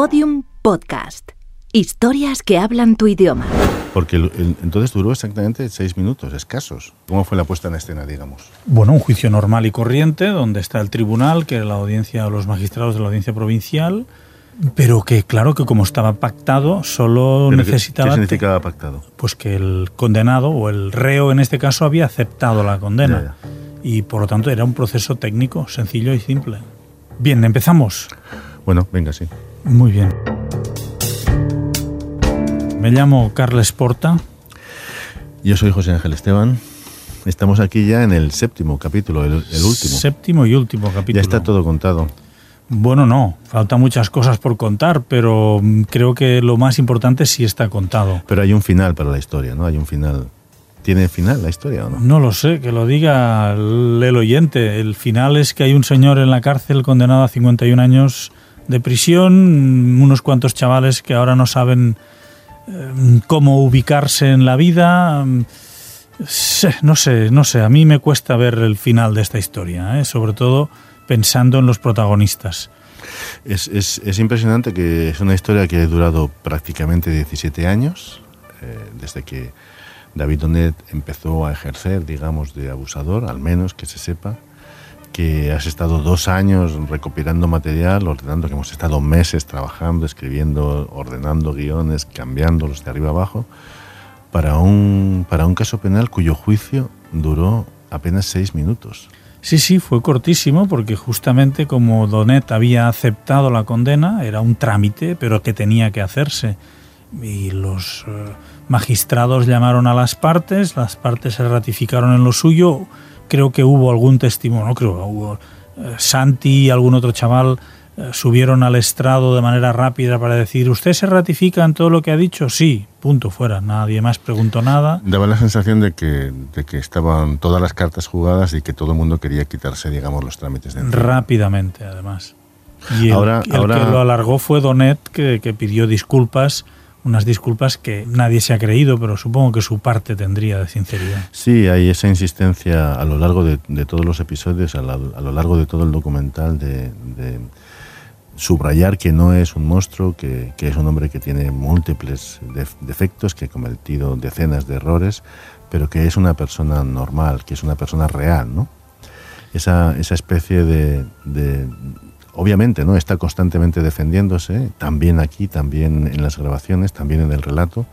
Podium Podcast. Historias que hablan tu idioma. Porque el- el- entonces duró exactamente seis minutos, escasos. ¿Cómo fue la puesta en escena, digamos? Bueno, un juicio normal y corriente, donde está el tribunal, que era la audiencia, los magistrados de la audiencia provincial, pero que claro que como estaba pactado, solo Pero ¿qué- necesitaba ¿Qué significaba pactado? pues que el condenado o el reo en este caso había aceptado la condena Ya, y por lo tanto era un proceso técnico sencillo y simple. Bien, empezamos. Bueno, venga, sí. Muy bien. Me llamo Carles Porta. Yo soy José Ángel Esteban. Estamos aquí ya en el séptimo capítulo, el, el último. Séptimo y último capítulo. Ya está todo contado. Bueno, no, faltan muchas cosas por contar, pero creo que lo más importante sí está contado. Pero hay un final para la historia, ¿no? Hay un final. ¿Tiene final la historia o no? No lo sé, que lo diga el, el oyente. El final es que hay un señor en la cárcel condenado a 51 años de prisión, unos cuantos chavales que ahora no saben eh, cómo ubicarse en la vida. sé, No sé, no sé, a mí me cuesta ver el final de esta historia, ¿eh? sobre todo pensando en los protagonistas. Es, es- es impresionante que es una historia que ha durado prácticamente 17 años, eh, desde que David Donet empezó a ejercer, digamos, de abusador, al menos que se sepa, que has estado dos años recopilando material, ordenando, que hemos estado meses trabajando, escribiendo, ordenando guiones, cambiándolos de arriba abajo, para un, para un caso penal cuyo juicio duró apenas seis minutos. Sí, sí, fue cortísimo porque justamente como Donet había aceptado la condena, era un trámite, pero que tenía que hacerse. Y los eh, magistrados llamaron a las partes, las partes se ratificaron en lo suyo. Creo que hubo algún testimonio, no creo, hubo eh, Santi y algún otro chaval eh, subieron al estrado de manera rápida para decir, ¿usted se ratifica en todo lo que ha dicho? Sí, punto, fuera. Nadie más preguntó nada. Daba la sensación de que, de que estaban todas las cartas jugadas y que todo el mundo quería quitarse, digamos, los trámites de encima. rápidamente además. Y el, Ahora- el ahora- que lo alargó fue Donet, que, que pidió disculpas, unas disculpas que nadie se ha creído, pero supongo que su parte tendría de sinceridad. Sí, hay esa insistencia a lo largo de, de todos los episodios, a, la- a lo largo de todo el documental, de, de subrayar que no es un monstruo, que, es un hombre que tiene múltiples def- defectos, que ha cometido decenas de errores, pero que es una persona normal, que es una persona real, ¿no? Esa, esa especie de, de- Obviamente, ¿no? Está constantemente defendiéndose, también aquí, también en las grabaciones, también en el relato,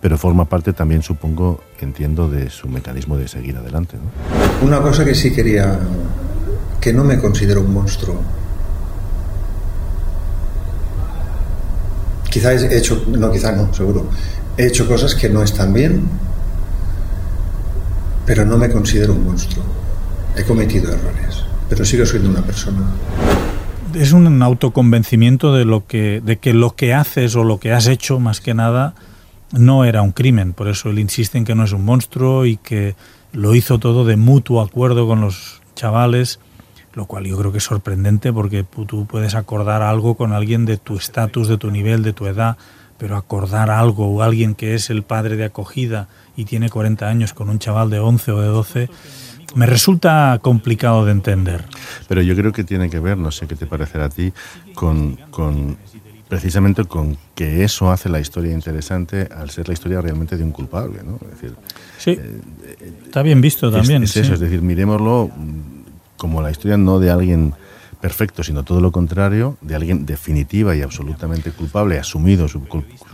pero forma parte también, supongo, entiendo, de su mecanismo de seguir adelante. Una cosa que sí quería, que no me considero un monstruo. Quizá he hecho, no, quizá no, seguro. He hecho cosas que no están bien, pero no me considero un monstruo. He cometido errores, pero sigo siendo una persona. Es un autoconvencimiento de lo que, de que lo que haces o lo que has hecho, más que nada, no era un crimen. Por eso él insiste en que no es un monstruo y que lo hizo todo de mutuo acuerdo con los chavales, lo cual yo creo que es sorprendente porque tú puedes acordar algo con alguien de tu estatus, de tu nivel, de tu edad, pero acordar algo o alguien que es el padre de acogida y tiene 40 años con un chaval de 11 o de 12, me resulta complicado de entender. Pero yo creo que tiene que ver, no sé qué te parecerá a ti, con, con precisamente con que eso hace la historia interesante al ser la historia realmente de un culpable, ¿no? Es decir, Sí, está bien visto también. es, sí. eso, es decir, miremoslo mm, como la historia no de alguien perfecto, sino todo lo contrario, de alguien definitiva y absolutamente culpable, asumido su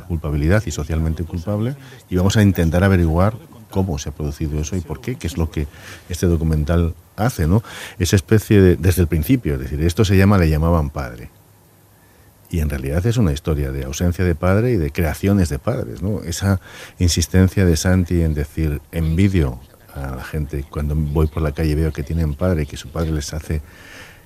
culpabilidad y socialmente culpable, y vamos a intentar averiguar cómo se ha producido eso y por qué, que es lo que este documental hace, ¿no? Esa especie de, desde el principio, es decir, esto se llama, le llamaban padre. Y en realidad es una historia de ausencia de padre y de creaciones de padres, ¿no? Esa insistencia de Santi en decir, envidio a la gente cuando voy por la calle veo que tienen padre y que su padre les hace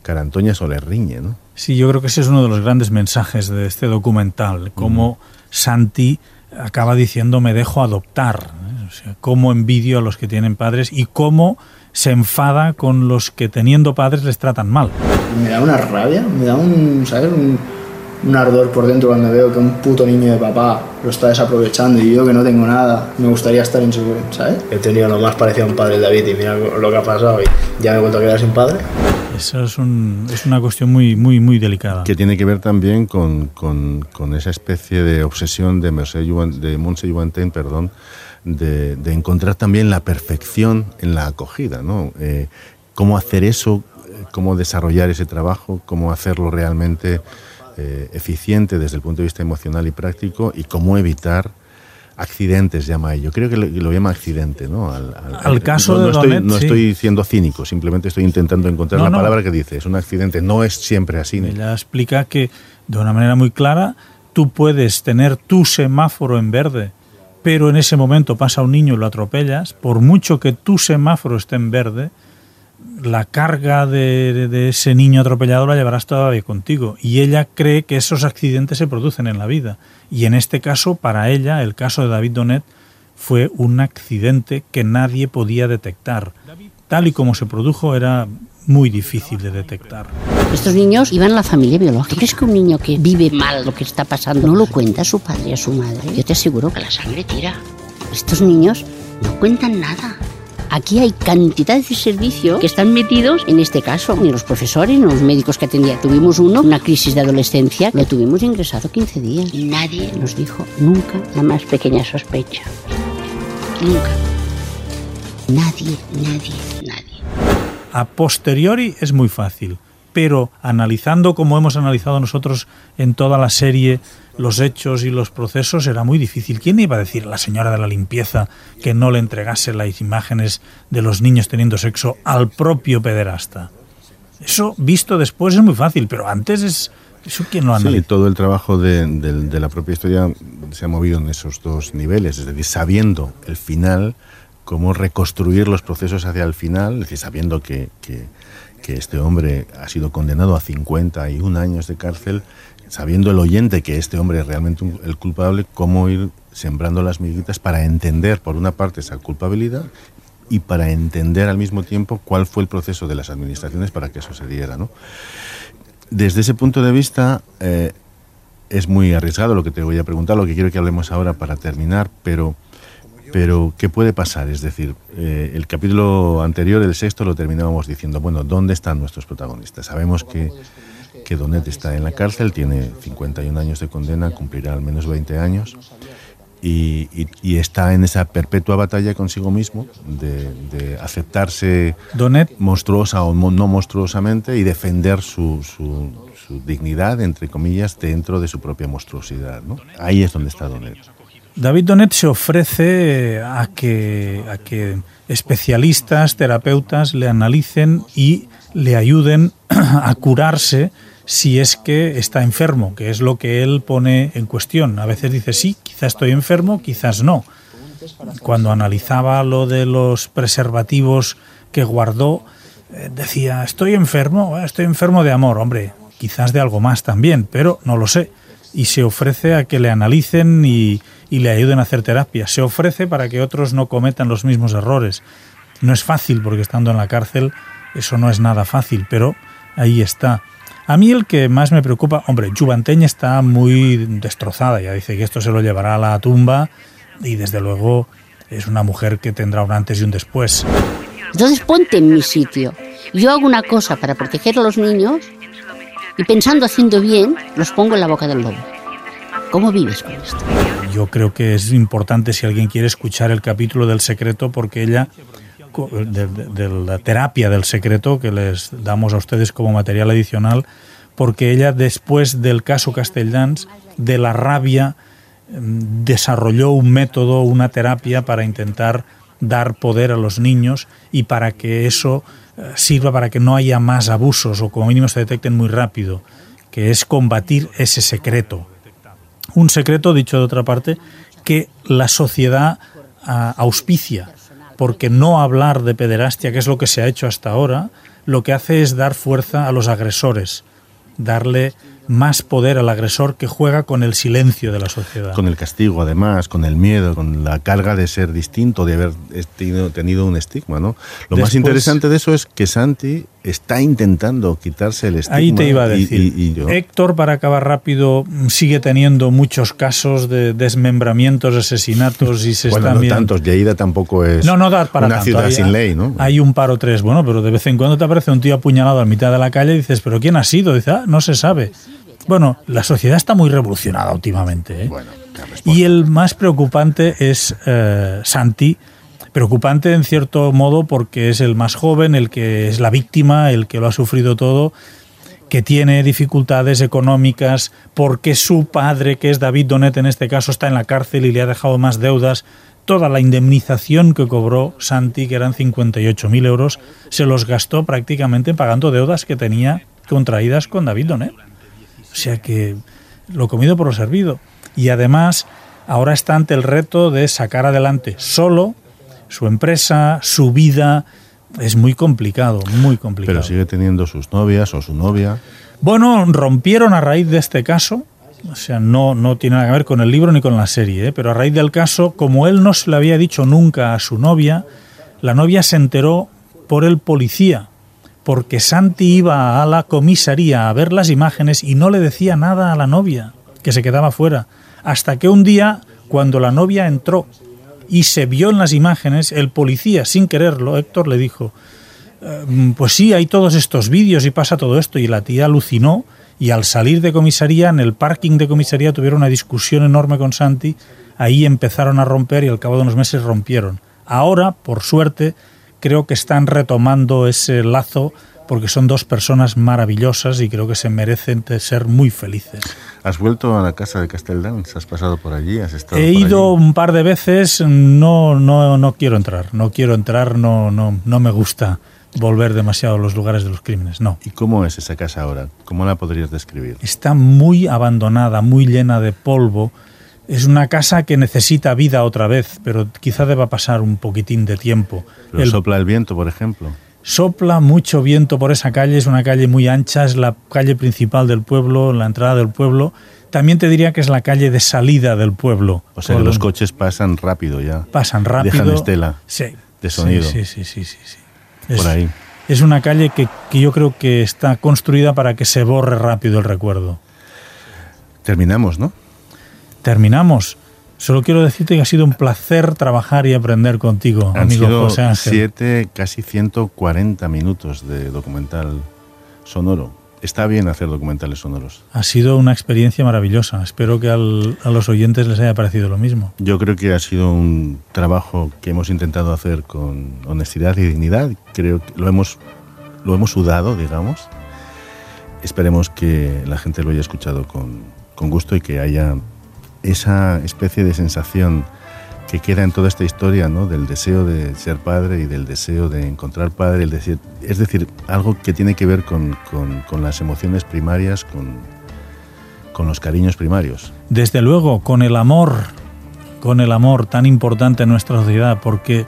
carantoñas o les riñe, ¿no? Sí, yo creo que ese es uno de los grandes mensajes de este documental, cómo Santi acaba diciendo me dejo adoptar, ¿eh? o sea, cómo envidio a los que tienen padres y cómo se enfada con los que teniendo padres les tratan mal. Me da una rabia, me da un, ¿sabes? Un, un ardor por dentro cuando veo que un puto niño de papá lo está desaprovechando y yo que no tengo nada, me gustaría estar en su... ¿sabes? He tenido lo más parecido a un padre David y mira lo que ha pasado y ya me he vuelto a quedar sin padre. Eso es, un, es una cuestión muy, muy, muy delicada. Que tiene que ver también con, con, esa especie de obsesión de, de Montse perdón, de, de, encontrar también la perfección en la acogida, ¿no? Eh, cómo hacer eso, cómo desarrollar ese trabajo, cómo hacerlo realmente eh, eficiente desde el punto de vista emocional y práctico y cómo evitar accidentes, llama ello. Creo que lo, llama accidente, ¿no? Al, caso no, de estoy, no estoy siendo cínico, simplemente estoy intentando encontrar la palabra que dice. Es un accidente, no es siempre así. Ella explica que de una manera muy clara tú puedes tener tu semáforo en verde, pero en ese momento pasa un niño y lo atropellas, por mucho que tu semáforo esté en verde, la carga de, ese niño atropellado la llevarás todavía contigo. Y ella cree que esos accidentes se producen en la vida. Y en este caso, para ella, el caso de David Donet fue un accidente que nadie podía detectar. Tal y como se produjo, era muy difícil de detectar. Estos niños iban a la familia biológica. ¿Crees que un niño que vive mal lo que está pasando no lo cuenta a su padre a su madre? Yo te aseguro que la sangre tira. Estos niños no cuentan nada. Aquí hay cantidades de servicios que están metidos en este caso, ni los profesores, ni los médicos que atendían. Tuvimos uno, una crisis de adolescencia, lo tuvimos ingresado 15 días. Y nadie nos dijo nunca la más pequeña sospecha. Nunca. Nadie, nadie, nadie. A posteriori es muy fácil, pero analizando como hemos analizado nosotros en toda la serie los hechos y los procesos era muy difícil. ¿Quién iba a decir a la señora de la limpieza que no le entregase las imágenes de los niños teniendo sexo al propio pederasta? Eso visto después es muy fácil, pero antes es... ¿Eso quién lo analiza? Sí, todo el trabajo de, la propia historia se ha movido en esos dos niveles, es decir, sabiendo el final, cómo reconstruir los procesos hacia el final, es decir, sabiendo que, que, que este hombre ha sido condenado a 51 años de cárcel, sabiendo el oyente que este hombre es realmente el culpable, cómo ir sembrando las miguitas para entender, por una parte, esa culpabilidad y para entender al mismo tiempo cuál fue el proceso de las administraciones para que eso se diera. ¿no? Desde ese punto de vista, eh, es muy arriesgado lo que te voy a preguntar, lo que quiero que hablemos ahora para terminar, pero, pero ¿qué puede pasar? Es decir, eh, el capítulo anterior, el sexto, lo terminábamos diciendo, bueno, ¿dónde están nuestros protagonistas? Sabemos que que Donet está en la cárcel, tiene 51 años de condena, cumplirá al menos 20 años. Y, está en esa perpetua batalla consigo mismo de, aceptarse Donet. monstruosa o no monstruosamente y defender su, su, dignidad, entre comillas, dentro de su propia monstruosidad. ¿no? Ahí es donde está Donet. David Donet se ofrece a que, a que especialistas, terapeutas le analicen y le ayuden a curarse si es que está enfermo, que es lo que él pone en cuestión. A veces dice, sí, quizás estoy enfermo, quizás no. Cuando analizaba lo de los preservativos que guardó, eh, decía, estoy enfermo, estoy enfermo de amor, hombre, quizás de algo más también, pero no lo sé. Y se ofrece a que le analicen y, y le ayuden a hacer terapia. Se ofrece para que otros no cometan los mismos errores. No es fácil porque estando en la cárcel eso no es nada fácil, pero ahí está. A mí el que más me preocupa, hombre, Juventeña está muy destrozada, ya dice que esto se lo llevará a la tumba y desde luego es una mujer que tendrá un antes y un después. Entonces ponte en mi sitio. Yo hago una cosa para proteger a los niños y pensando haciendo bien, los pongo en la boca del lobo. ¿Cómo vives con esto? Yo creo que es importante si alguien quiere escuchar el capítulo del secreto porque ella de, la terapia del secreto que les damos a ustedes como material adicional, porque ella después del caso Castelldans, de la rabia, mm, desarrolló un método, una terapia para intentar dar poder a los niños y para que eso eh, sirva para que no haya más abusos o como mínimo se detecten muy rápido, que es combatir ese secreto. Un secreto, dicho de otra parte, que la sociedad ah, auspicia porque no hablar de pederastia, que es lo que se ha hecho hasta ahora, lo que hace es dar fuerza a los agresores, darle más poder al agresor que juega con el silencio de la sociedad. Con el castigo, además, con el miedo, con la carga de ser distinto, de haber tenido, un estigma. ¿no? Lo más interesante de eso es que Santi está intentando quitarse el estigma. Ahí te iba a decir. y- y yo- Héctor, para acabar rápido, sigue teniendo muchos casos de desmembramientos, asesinatos y se bueno, están no viendo- tantos. Lleida tampoco es No, no da para una tanto. ciudad Hay- sin ley, ¿no? Hay un par o tres, bueno, pero de vez en cuando te aparece un tío apuñalado a mitad de la calle y dices, ¿pero quién ha sido? Dice, ah, no se sabe. Bueno, la sociedad está muy revolucionada últimamente. ¿eh? Bueno. Y el más preocupante es eh, Santi. Preocupante en cierto modo porque es el más joven, el que es la víctima, el que lo ha sufrido todo, que tiene dificultades económicas, porque su padre, que es David Donet en este caso, está en la cárcel y le ha dejado más deudas. Toda la indemnización que cobró Santi, que eran 58.000 euros, se los gastó prácticamente pagando deudas que tenía contraídas con David Donet. O sea que lo comido por lo servido. Y además, ahora está ante el reto de sacar adelante solo su empresa, su vida. Es muy complicado, muy complicado. Pero sigue teniendo sus novias o su novia. Bueno, rompieron a raíz de este caso. O sea, no, no tiene nada que ver con el libro ni con la serie, ¿eh? pero a raíz del caso, como él no se lo había dicho nunca a su novia, la novia se enteró por el policía, porque Santi iba a la comisaría a ver las imágenes y no le decía nada a la novia, que se quedaba fuera. Hasta que un día, cuando la novia entró y se vio en las imágenes, el policía, sin quererlo, Héctor le dijo, "Eh, pues sí, hay todos estos vídeos y pasa todo esto. Y la tía alucinó y al salir de comisaría, en el parking de comisaría, tuvieron una discusión enorme con Santi. Ahí empezaron a romper y al cabo de unos meses rompieron. Ahora, por suerte, creo que están retomando ese lazo porque son dos personas maravillosas y creo que se merecen ser muy felices. ¿Has vuelto a la casa de Casteldans? ¿Has pasado por allí? ¿Has estado He por ido allí? un par de veces, no, no, no quiero entrar, no quiero entrar, no, no, no me gusta volver demasiado a los lugares de los crímenes, no. ¿Y cómo es esa casa ahora? ¿Cómo la podrías describir? Está muy abandonada, muy llena de polvo. Es una casa que necesita vida otra vez, pero quizá deba pasar un poquitín de tiempo. ¿Pero El- sopla el viento, por ejemplo? Sopla mucho viento por esa calle, es una calle muy ancha, es la calle principal del pueblo, la entrada del pueblo. También te diría que es la calle de salida del pueblo. O sea, que Por los coches pasan rápido ya. pasan rápido. Dejan estela Sí. de sonido. Sí, sí, sí, sí, sí. por Es- ahí. Es una calle que, que yo creo que está construida para que se borre rápido el recuerdo. Terminamos, ¿no? Terminamos. Solo quiero decirte que ha sido un placer trabajar y aprender contigo, Han amigo sido José Ángel. siete, casi 140 minutos de documental sonoro. Está bien hacer documentales sonoros. Ha sido una experiencia maravillosa. Espero que al- a los oyentes les haya parecido lo mismo. Yo creo que ha sido un trabajo que hemos intentado hacer con honestidad y dignidad. Creo que lo hemos, lo hemos sudado, digamos. Esperemos que la gente lo haya escuchado con, con gusto y que haya esa especie de sensación que queda en toda esta historia, ¿no? Del deseo de ser padre y del deseo de encontrar padre. Es decir, algo que tiene que ver con las emociones primarias, con, con los cariños primarios. Desde luego, con el amor, con el amor tan importante en nuestra sociedad, porque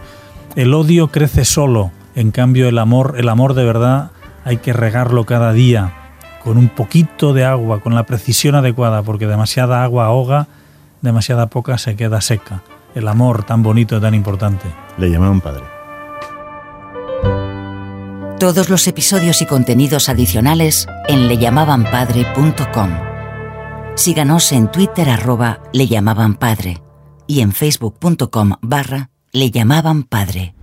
el odio crece solo, en cambio el amor, el amor de verdad hay que regarlo cada día, con un poquito de agua, con la precisión adecuada, porque demasiada agua ahoga, demasiada poca se queda seca. El amor tan bonito, tan importante. Le llamaban padre. Todos los episodios y contenidos adicionales en leyamabanpadre.com. Síganos en Twitter arroba leyamabanpadre y en facebook.com barra leyamabanpadre.